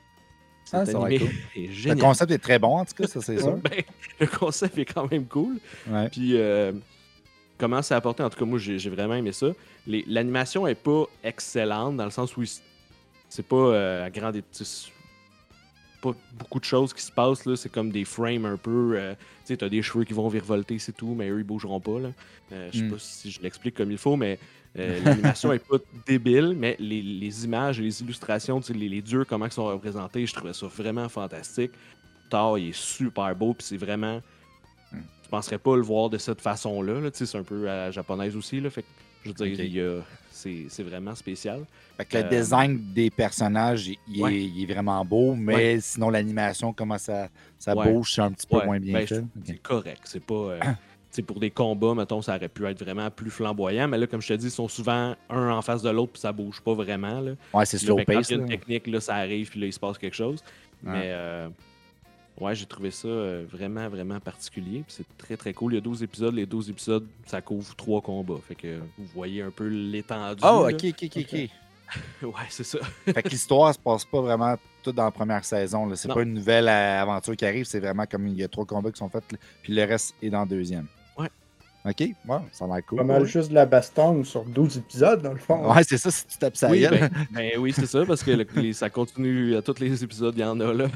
Ah, animé Le concept est très bon, en tout cas, ça c'est sûr. Ben, le concept est quand même cool. Puis euh, comment c'est apporté, en tout cas, moi, j'ai vraiment aimé ça. L'animation est pas excellente, dans le sens où c'est pas euh, à grande pas beaucoup de choses qui se passent. là C'est comme des frames un peu. Euh, tu sais, t'as des cheveux qui vont virevolter, c'est tout, mais eux, ils bougeront pas. Là. Euh, je sais hmm. pas si je l'explique comme il faut, mais l'animation est pas débile, mais les, images et les illustrations, les, les dieux, comment ils sont représentés, je trouvais ça vraiment fantastique. Thor, il est super beau, puis c'est vraiment je penserais pas le voir de cette façon-là. Là. C'est un peu à la japonaise aussi. Là. Fait je veux dire, c'est vraiment spécial. Fait que le euh, design des personnages, il, est, vraiment beau, mais sinon l'animation, comment ça, ça bouge, c'est un petit peu moins bien ben, fait. C'est correct. C'est pas. Euh, pour des combats, mettons, ça aurait pu être vraiment plus flamboyant, mais là, comme je te dis, ils sont souvent un en face de l'autre, puis ça bouge pas vraiment. Là. Ouais, c'est slow pace. Quand il y a une technique, là, ça arrive, puis là, il se passe quelque chose. Mais euh, Ouais, j'ai trouvé ça euh, vraiment, vraiment particulier. c'est très, très cool. Il y a 12 épisodes. Les 12 épisodes, ça couvre trois combats. Fait que vous voyez un peu l'étendue. Oh, ok, ok, ok, ok. ouais, c'est ça. fait que l'histoire se passe pas vraiment tout dans la première saison. C'est pas une nouvelle euh, aventure qui arrive. C'est vraiment comme il y a trois combats qui sont faits. Puis le reste est dans le deuxième. OK, ouais, ça a l'air cool. Pas mal juste de la baston sur 12 épisodes, dans le fond. Ouais, c'est ça, si tu tapes ça oui, ben, ben, oui, c'est ça, parce que ça continue à tous les épisodes, il y en a là.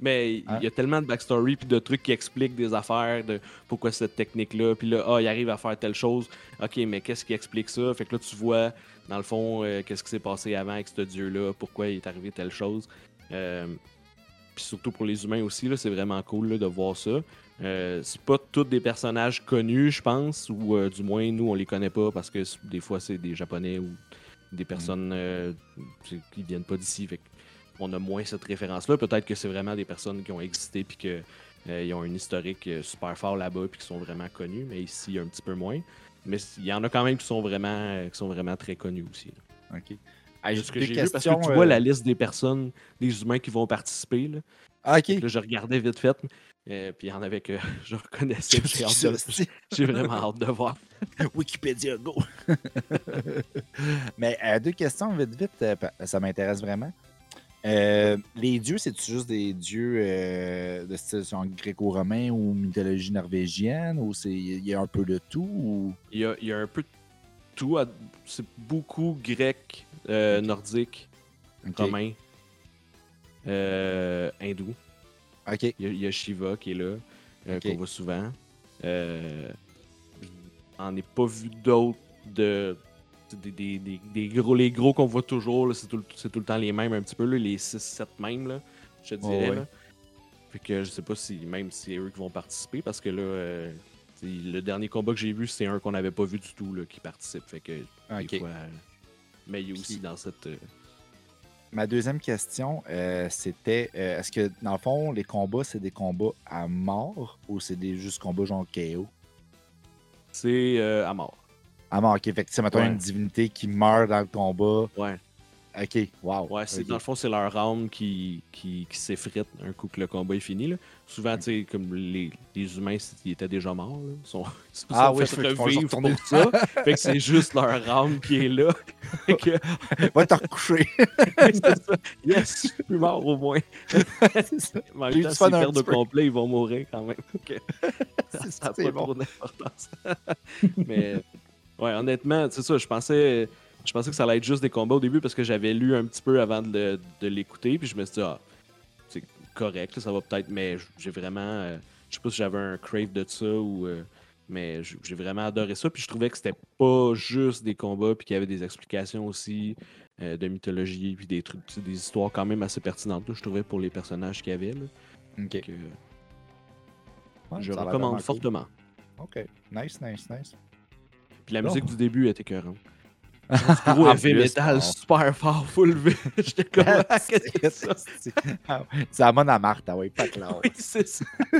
Mais il y a tellement de backstory puis de trucs qui expliquent des affaires, de pourquoi cette technique-là. Puis là, ah, il arrive à faire telle chose. OK, mais qu'est-ce qui explique ça? Fait que là, tu vois, dans le fond, euh, qu'est-ce qui s'est passé avant avec ce dieu-là, pourquoi il est arrivé telle chose. Euh, puis surtout pour les humains aussi, c'est vraiment cool de voir ça. Euh, c'est pas tous des personnages connus, je pense, ou euh, du moins nous on les connaît pas parce que des fois c'est des japonais ou des personnes euh, qui viennent pas d'ici. On a moins cette référence-là. Peut-être que c'est vraiment des personnes qui ont existé puis qu'ils ont un historique super fort là-bas puis qui sont vraiment connus, mais ici un petit peu moins. Mais il y en a quand même qui sont vraiment, qui sont vraiment très connus aussi. OK. ce que j'ai vu, parce que tu vois la liste des personnes, des humains qui vont participer. Là. Ah, ok. Là, je regardais vite fait. Euh, puis il y en avait que je reconnaissais. J'ai vraiment hâte de voir. Wikipédia, go! Mais euh, deux questions, vite, vite, euh, ça m'intéresse vraiment. les dieux, c'est juste des dieux de style gréco-romain ou mythologie norvégienne ou il y a un peu de tout? Il, y a, y a, un peu de tout. C'est beaucoup grec, nordique, romain, hindou. Il, y a, Shiva qui est là, euh, qu'on voit souvent. Euh, on ai pas vu d'autres de. Des, gros, les gros qu'on voit toujours, c'est tout, tout, le temps les mêmes, un petit peu, les 6-7 mêmes, là, je te dirais. Fait que je sais pas si même si c'est eux qui vont participer, parce que là, euh, le dernier combat que j'ai vu, c'est un qu'on n'avait pas vu du tout là, qui participe. Fait que, mais il y a aussi dans cette ma deuxième question, euh, c'était euh, est-ce que dans le fond, les combats, c'est des combats à mort ou c'est des juste combats genre KO? C'est euh, à mort. À mort, ok. Fait que une divinité qui meurt dans le combat. Ouais. Ok, wow. Ouais, dans le fond, c'est leur âme qui, qui, qui s'effrite un coup que le combat est fini. Là. Souvent, tu sais, comme les, les, humains, ils étaient déjà morts. Là. Ils sont, ils ah oui, fait revivre pour ça. fait que c'est juste leur âme qui est là. que... Va te recoucher. Yes, je suis plus mort au moins. Mais s'ils perdent de complet, ils vont mourir quand même. ça n'a pas bon. trop d'importance. Mais, ouais, honnêtement, c'est ça, je pensais je pensais que ça allait être juste des combats au début parce que j'avais lu un petit peu avant de, l'écouter, puis je me suis dit, ah, correct, ça va peut-être, mais j'ai vraiment. je sais pas si j'avais un crave de ça ou. mais j'ai vraiment adoré ça. Puis je trouvais que c'était pas juste des combats, puis qu'il y avait des explications aussi de mythologie, puis des trucs, des histoires quand même assez pertinentes, je trouvais, pour les personnages qu'il y avait. Ok. je recommande fortement. Ok, nice, nice, nice. Puis la musique du début était écœurante. Gros heavy metal super fort, full V. J'étais comme, ah, qu'est-ce que c'est ça? C'est la mode à Marthe, ah oui, pas clair. oui, c'est ça.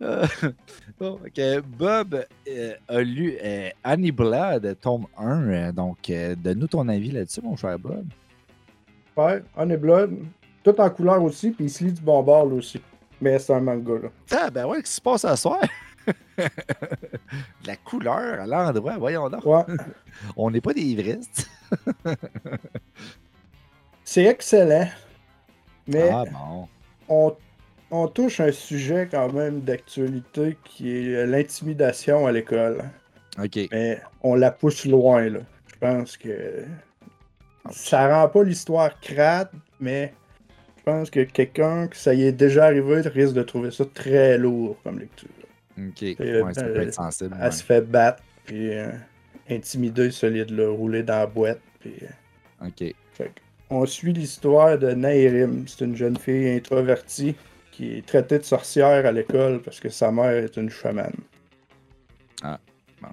bon, ok, Bob euh, a lu euh, Annie Blood, tome 1. Euh, donc, donne-nous ton avis là-dessus, mon cher Bob. Ouais, Annie Blood, tout en couleur aussi, puis il se lit du bon bord là aussi. Mais c'est un manga, là. Ah, ben ouais, qu'est-ce qui se passe à soir? la couleur à l'endroit, voyons donc. On n'est pas des ivristes. c'est excellent. Mais ah, on, on, touche un sujet quand même d'actualité qui est l'intimidation à l'école. OK. Mais on la pousse loin, là. Je pense que ça rend pas l'histoire crade, mais je pense que quelqu'un que ça y est déjà arrivé risque de trouver ça très lourd comme lecture. Ok. ouais, ça peut être sensible. Elle se fait battre, puis euh, intimider solide, là, rouler dans la boîte. Puis, euh, ok. on suit l'histoire de Nairim. C'est une jeune fille introvertie qui est traitée de sorcière à l'école parce que sa mère est une chamane. Ah, bon.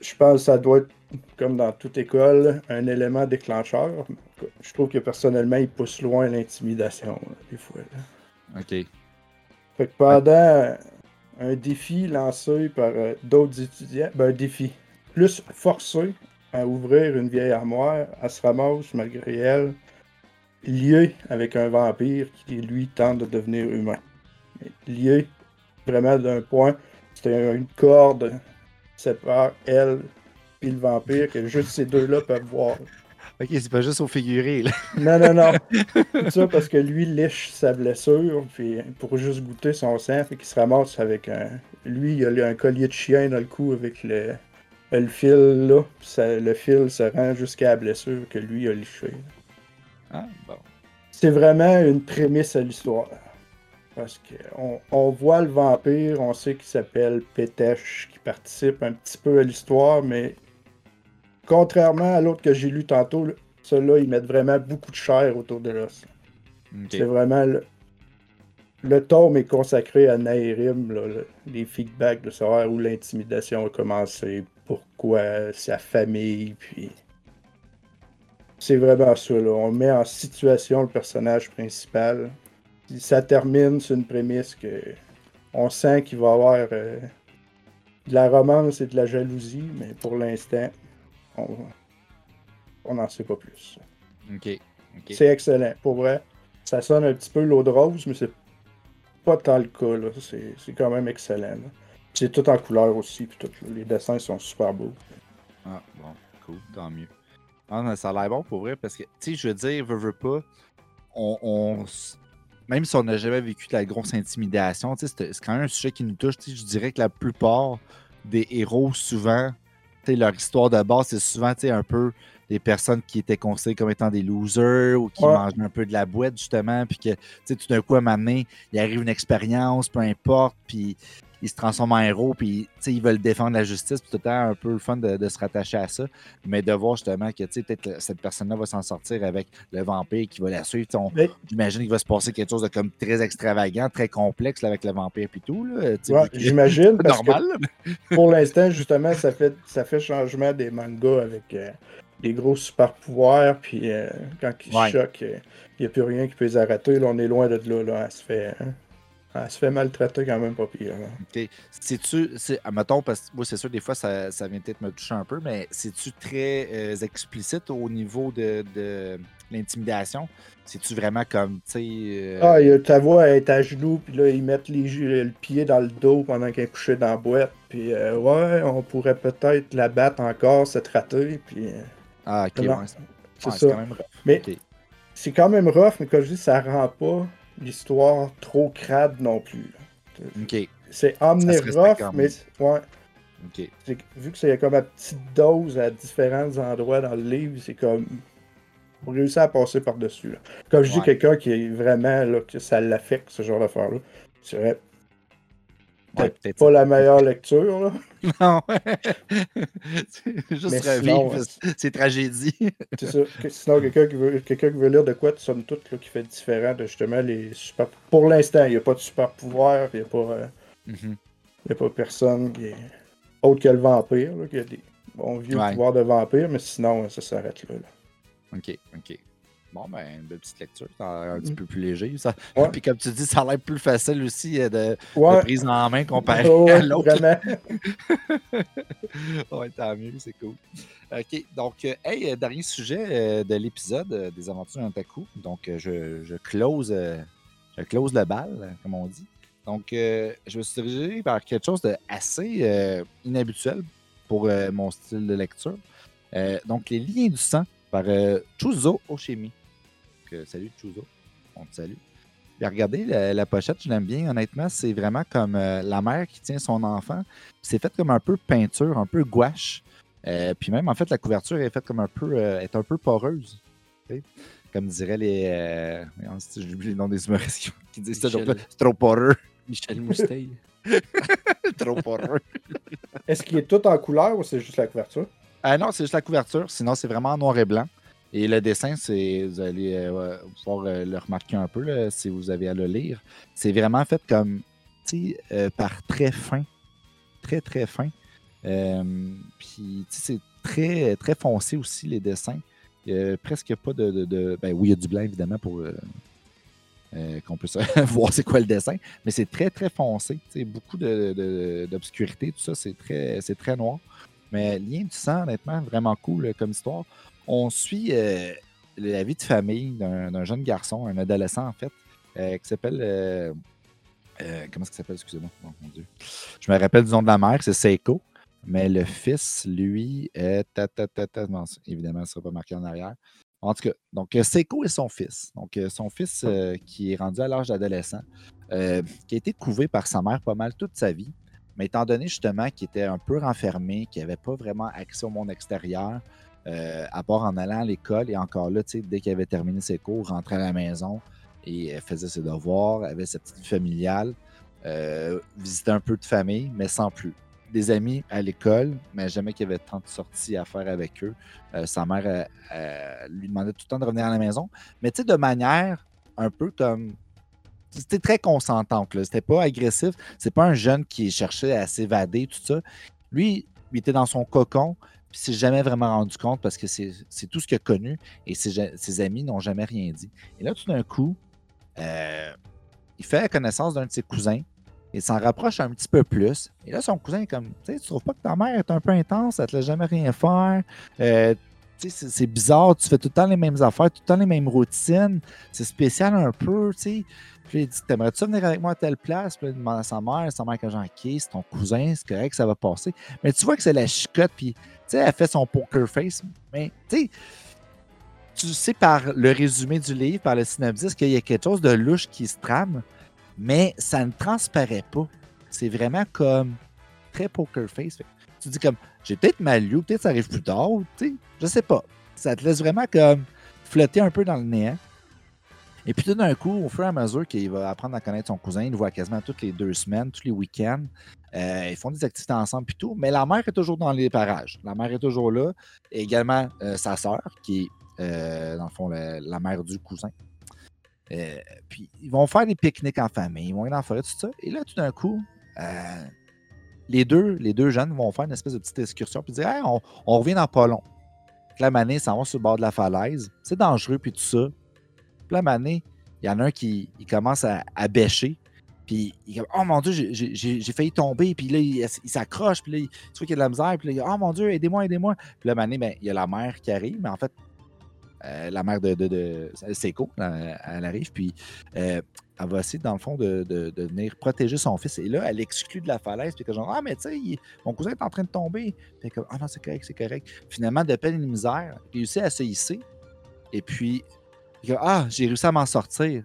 Je pense que ça doit être, comme dans toute école, un élément déclencheur. Je trouve que personnellement, il pousse loin l'intimidation, des fois. Ok. Fait que pendant un défi lancé par euh, d'autres étudiants, ben, un défi plus forcé à ouvrir une vieille armoire, elle se ramasse malgré elle, liée avec un vampire qui lui tente de devenir humain. Lié vraiment d'un point, c'était une corde sépare elle et le vampire que juste ces deux-là peuvent voir. Ok, c'est pas juste au figuré, là. Non, non, non. C'est ça parce que lui lèche sa blessure puis pour juste goûter son sang, fait qu'il se ramasse avec un. Lui, il a un collier de chien dans le cou avec le, le fil là. le fil se rend jusqu'à la blessure que lui a liché. Ah, bon. C'est vraiment une prémisse à l'histoire. Parce qu'on on voit le vampire, on sait qu'il s'appelle Pétèche, qui participe un petit peu à l'histoire, mais Contrairement à l'autre que j'ai lu tantôt, ceux-là, ils mettent vraiment beaucoup de chair autour de l'os. C'est vraiment le... tome est consacré à Naïrim, les feedbacks de savoir où l'intimidation a commencé, pourquoi, sa famille, puis. C'est vraiment ça, là. On met en situation le personnage principal. ça termine sur une prémisse que on sent qu'il va y avoir euh, de la romance et de la jalousie, mais pour l'instant, on n'en sait pas plus. Ok. C'est excellent. Pour vrai, ça sonne un petit peu l'eau de rose, mais c'est pas tant le cas. C'est quand même excellent. C'est tout en couleur aussi. Puis les dessins sont super beaux. Ah, bon, cool, tant mieux. Ah, ça a l'air bon pour vrai parce que, tu sais, je veux dire, veux, veux pas, on, même si on n'a jamais vécu de la grosse intimidation, c'est quand même un sujet qui nous touche. Je dirais que la plupart des héros, souvent, leur histoire de base, c'est souvent un peu des personnes qui étaient considérées comme étant des losers ou qui mangeaient un peu de la boîte, justement, puis que tout d'un coup, à un moment donné, il arrive une expérience, peu importe, puis ils se transforment en héros, puis ils veulent défendre la justice, puis tout le temps un peu le fun de, se rattacher à ça, mais de voir justement que peut-être cette personne-là va s'en sortir avec le vampire qui va la suivre. J'imagine qu'il va se passer quelque chose de comme très extravagant, très complexe avec le vampire puis tout. J'imagine. normal. pour l'instant, justement, ça fait, ça fait changement des mangas avec euh, des gros super pouvoirs, puis euh, quand ils choquent, euh, il n'y a plus rien qui peut les arrêter. Là, on est loin de là. là se fait. Hein. Elle se fait maltraiter quand même pas pire. OK. C'est-tu, mettons, parce que moi, c'est sûr, des fois, ça, ça vient peut-être me toucher un peu, mais c'est-tu très euh, explicite au niveau de, de l'intimidation? C'est-tu vraiment comme, tu sais. Euh... Ah, ta voix est à genoux, puis là, ils mettent les, le pied dans le dos pendant qu'elle est couchée dans la boîte, puis euh, ouais, on pourrait peut-être la battre encore, se traiter, puis. Euh, ah, ok, ouais, c'est ça. Quand même mais c'est quand même rough, mais comme je dis, ça rend pas l'histoire trop crade non plus. Ok. C'est omnirough, mais ouais. Vu que c'est comme à petite dose à différents endroits dans le livre, c'est comme. pour réussir à passer par-dessus. Comme je dis, quelqu'un qui est vraiment, là, que ça l'affecte, ce genre d'affaire-là, c'est peut-être pas la meilleure lecture. Là. Non, juste revivre, c'est tragédie. c'est ça. Sinon, quelqu'un qui, veut, qui veut lire de quoi, somme toute, là, qui fait différent de justement les super. Pour l'instant, il n'y a pas de super pouvoir, il n'y a pas. Euh, mm-hmm. a pas personne qui est autre que le vampire, là, qui a des bons vieux pouvoirs de vampire, mais sinon, ça s'arrête là. OK, OK. Bon, ben, une belle petite lecture, un petit mm. peu plus léger. Ça. Puis comme tu dis, ça a l'air plus facile aussi euh, de, prise en main comparé à l'autre. ouais, tant mieux, c'est cool. OK, donc, euh, hey, euh, dernier sujet de l'épisode des aventures d'Antaku. Donc, je, je, close, je close le bal, comme on dit. Donc, je me suis dirigé vers quelque chose d'assez inhabituel pour mon style de lecture. donc, les liens du sang par Chuzo Oshimi salut Chuzo. On te salue. regardez la, pochette, je l'aime bien. Honnêtement, c'est vraiment comme euh, la mère qui tient son enfant. C'est fait comme un peu peinture, un peu gouache. Euh, puis même, en fait, la couverture est faite comme un peu, euh, est un peu poreuse. Comme diraient les. J'oublie les noms des humoristes qui disent ça. C'est trop poreux. Michel Mousteil. trop poreux. Est-ce qu'il est tout en couleur ou c'est juste la couverture? non, c'est juste la couverture. Sinon, c'est vraiment en noir et blanc. Et le dessin, c'est vous allez euh, pouvoir euh, le remarquer un peu si vous avez à le lire. C'est vraiment fait comme euh, par très fin. Très, très fin. puis c'est très, très foncé aussi, les dessins. Presque pas de, Ben oui, il y a du blanc, évidemment, pour qu'on puisse voir c'est quoi le dessin. Mais c'est très, très foncé. Beaucoup d'obscurité, tout ça, c'est très, très noir. Mais Lien du sang, honnêtement, vraiment cool comme histoire on suit euh, la vie de famille d'un jeune garçon, un adolescent en fait, euh, qui s'appelle. Euh, comment est-ce s'appelle? Excusez-moi. Oh, mon Dieu. Je me rappelle du nom de la mère, c'est Seiko. Mais le fils, lui, est. évidemment, ça ne sera pas marqué en arrière. En tout cas, donc Seiko est son fils. Donc, son fils qui est rendu à l'âge d'adolescent, qui a été couvé par sa mère pas mal toute sa vie. Mais étant donné justement qu'il était un peu renfermé, qu'il n'avait pas vraiment accès au monde extérieur, euh, à part en allant à l'école. Et encore là, dès qu'il avait terminé ses cours, rentrait à la maison et faisait ses devoirs, avait sa petite vie familiale, euh, visitait un peu de famille, mais sans plus. Des amis à l'école, mais jamais qu'il y avait tant de sorties à faire avec eux. Euh, sa mère lui demandait tout le temps de revenir à la maison, mais de manière un peu comme c'était très consentante. C'était pas agressif. C'est pas un jeune qui cherchait à s'évader, tout ça. Lui, il était dans son cocon. Puis s'est jamais vraiment rendu compte parce que c'est tout ce qu'il a connu et ses, amis n'ont jamais rien dit. Et là, tout d'un coup, euh, il fait la connaissance d'un de ses cousins. Il s'en rapproche un petit peu plus. Et là, son cousin est comme, tu trouves pas que ta mère est un peu intense, elle te laisse jamais rien faire. Euh, c'est bizarre, tu fais tout le temps les mêmes affaires, tout le temps les mêmes routines. C'est spécial un peu, tu sais. Puis il dit T'aimerais-tu venir avec moi à telle place? Puis il demande à sa mère, sa mère que Jean c'est ton cousin, c'est correct, ça va passer. Mais tu vois que c'est la chicotte, puis tu sais, elle fait son poker face. Mais tu sais, tu sais par le résumé du livre, par le synopsis, qu'il y a quelque chose de louche qui se trame, mais ça ne transparaît pas. C'est vraiment comme très poker face. tu dis comme j'ai peut-être mal lu, peut-être ça arrive plus tard, tu sais, je sais pas. Ça te laisse vraiment comme flotter un peu dans le néant. Et puis tout d'un coup, au fur et à mesure qu'il va apprendre à connaître son cousin, il le voit quasiment toutes les deux semaines, tous les week-ends. Euh, ils font des activités ensemble puis tout. Mais la mère est toujours dans les parages. La mère est toujours là. Et également euh, sa sœur, qui est euh, dans le fond la, mère du cousin. puis ils vont faire des pique-niques en famille, ils vont aller la forêt, tout ça. Et là, tout d'un coup, les deux, les deux jeunes vont faire une espèce de petite excursion puis dire on, revient dans pas long. la manée s'en va sur le bord de la falaise. C'est dangereux puis tout ça. Puis la il y en a un qui commence à, bêcher. Puis il Oh mon Dieu, j'ai failli tomber. Puis là, il, s'accroche. Puis là, il, vois qu'il y a de la misère. Puis là, il dit Oh mon Dieu, aidez-moi, aidez-moi. Puis là, manée, ben, il y a la mère qui arrive. Mais en fait, euh, la mère de, de, de Seiko, elle, arrive, puis euh, elle va essayer, dans le fond, de, venir protéger son fils. Et là, elle exclut de la falaise, puis que genre, ah, mais tu sais, mon cousin est en train de tomber. Puis comme, ah non, c'est correct, c'est correct. Finalement, de peine et de misère, il réussit à se hisser. Et puis, ah, j'ai réussi à m'en sortir.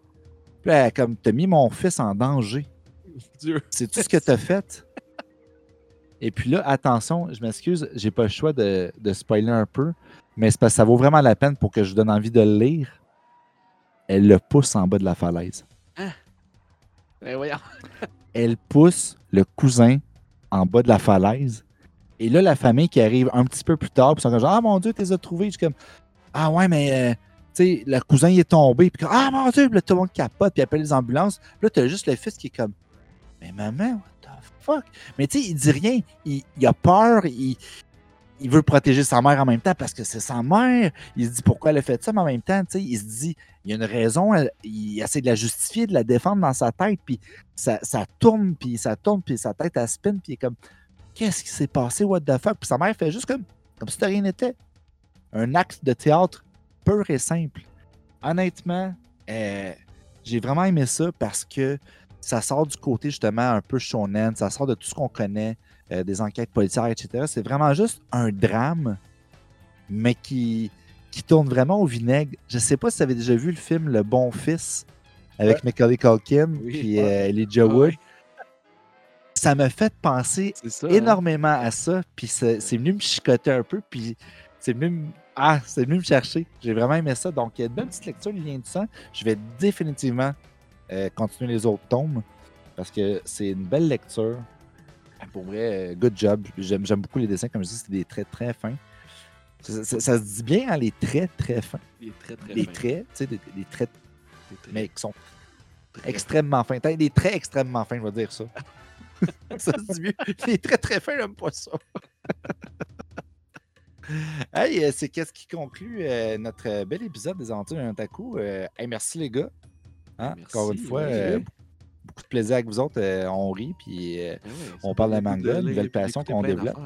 Puis là, comme, t'as mis mon fils en danger. C'est tout ce que t'as fait? Et puis là, attention, je m'excuse, j'ai pas le choix de, spoiler un peu, mais c'est parce que ça vaut vraiment la peine pour que je vous donne envie de le lire. Elle le pousse en bas de la falaise. Hein? Ben voyons. Elle pousse le cousin en bas de la falaise. Et là, la famille qui arrive un petit peu plus tard, puis ils sont comme Ah mon Dieu, tu les as trouvés. Je suis comme Ah ouais, mais euh, sais, le cousin est tombé. Puis Ah mon Dieu, là, tout le monde capote, puis appelle les ambulances. Puis là, tu as juste le fils qui est comme Mais maman, what the fuck? Mais tu sais, il dit rien. Il, a peur. Il, il veut protéger sa mère en même temps parce que c'est sa mère. Il se dit pourquoi elle a fait ça, mais en même temps, tu sais, il se dit il y a une raison. il essaie de la justifier, de la défendre dans sa tête, puis ça, ça tourne, puis ça tourne, puis sa tête, elle spin, puis il est comme qu'est-ce qui s'est passé, what the fuck? Puis sa mère fait juste comme, comme si de rien n'était. Un acte de théâtre pur et simple. Honnêtement, euh, j'ai vraiment aimé ça parce que ça sort du côté justement un peu shonen, ça sort de tout ce qu'on connaît, euh, des enquêtes policières, etc. C'est vraiment juste un drame, mais qui, qui tourne vraiment au vinaigre. Je sais pas si vous avez déjà vu le film Le Bon Fils avec Macaulay Culkin et euh, Elijah Wood ça m'a fait penser hein. énormément à ça. Puis c'est venu me chicoter un peu. Puis c'est venu, ah, venu me chercher. J'ai vraiment aimé ça. Donc, il y a une bonne petite lecture, du lien du sang. Je vais définitivement euh, continuer les autres tomes parce que c'est une belle lecture. Pour vrai, euh, good job. J'aime beaucoup les dessins. Comme je dis, c'est des traits très fins. Ça, se dit bien, hein, les traits très fins. Les traits très Les traits, tu sais, des, traits, mais qui sont extrêmement fins. Des traits extrêmement fins, je vais dire ça. ça se dit mieux. Il est très très fin, j'aime pas ça. Hey, euh, c'est qu'est-ce qui conclut euh, notre bel épisode des Aventures d'un. Euh, merci les gars. Hein? Encore une fois, beaucoup de plaisir avec vous autres. on rit, puis ben on parle de manga, une nouvelle passion qu'on développe.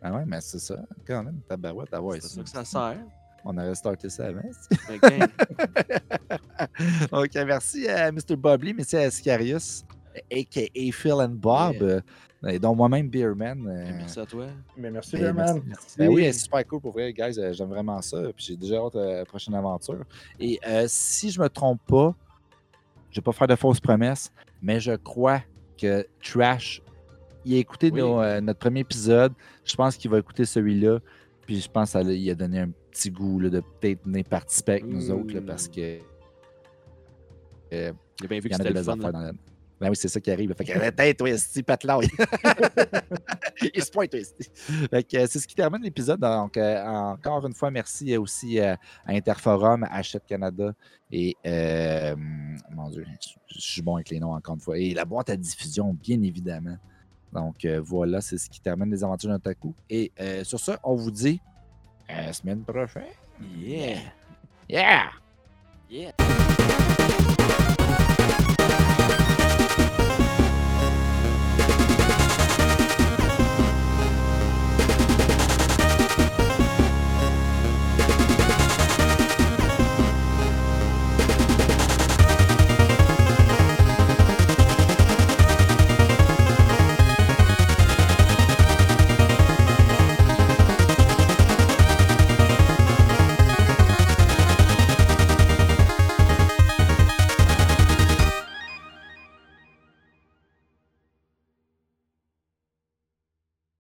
Ah ouais, mais c'est ça, quand même, tabarouette, C'est ça que ça sert. On aurait starté ça avant. OK, merci à Mr. Bobley, merci à Scarius a.k.a. Phil and Bob. Euh, et donc moi-même, Beerman. Euh, merci à toi. Mais merci, Beerman. Ben oui, c'est super cool pour vrai, guys. Euh, j'aime vraiment ça. Puis j'ai déjà hâte à la prochaine aventure. Et si je me trompe pas, je vais pas faire de fausses promesses, mais je crois que Trash, il a écouté notre premier épisode. Je pense qu'il va écouter celui-là. Puis je pense qu'il a donné un petit goût de peut-être venir participer avec nous autres parce que. il a bien vu que c'était le fun. Dans la... Ben oui, c'est ça qui arrive. Fait que tête, toi, esti. Il se pointe, Fait que c'est ce qui termine l'épisode. Donc, euh, encore une fois, merci aussi euh, à Interforum, Hachette Canada et, euh, mon Dieu, je suis bon avec les noms encore une fois. Et la boîte à diffusion, bien évidemment. Donc, voilà, c'est ce qui termine les aventures d'un Taku. Et sur ça, on vous dit à la semaine prochaine. Yeah! Yeah! Yeah!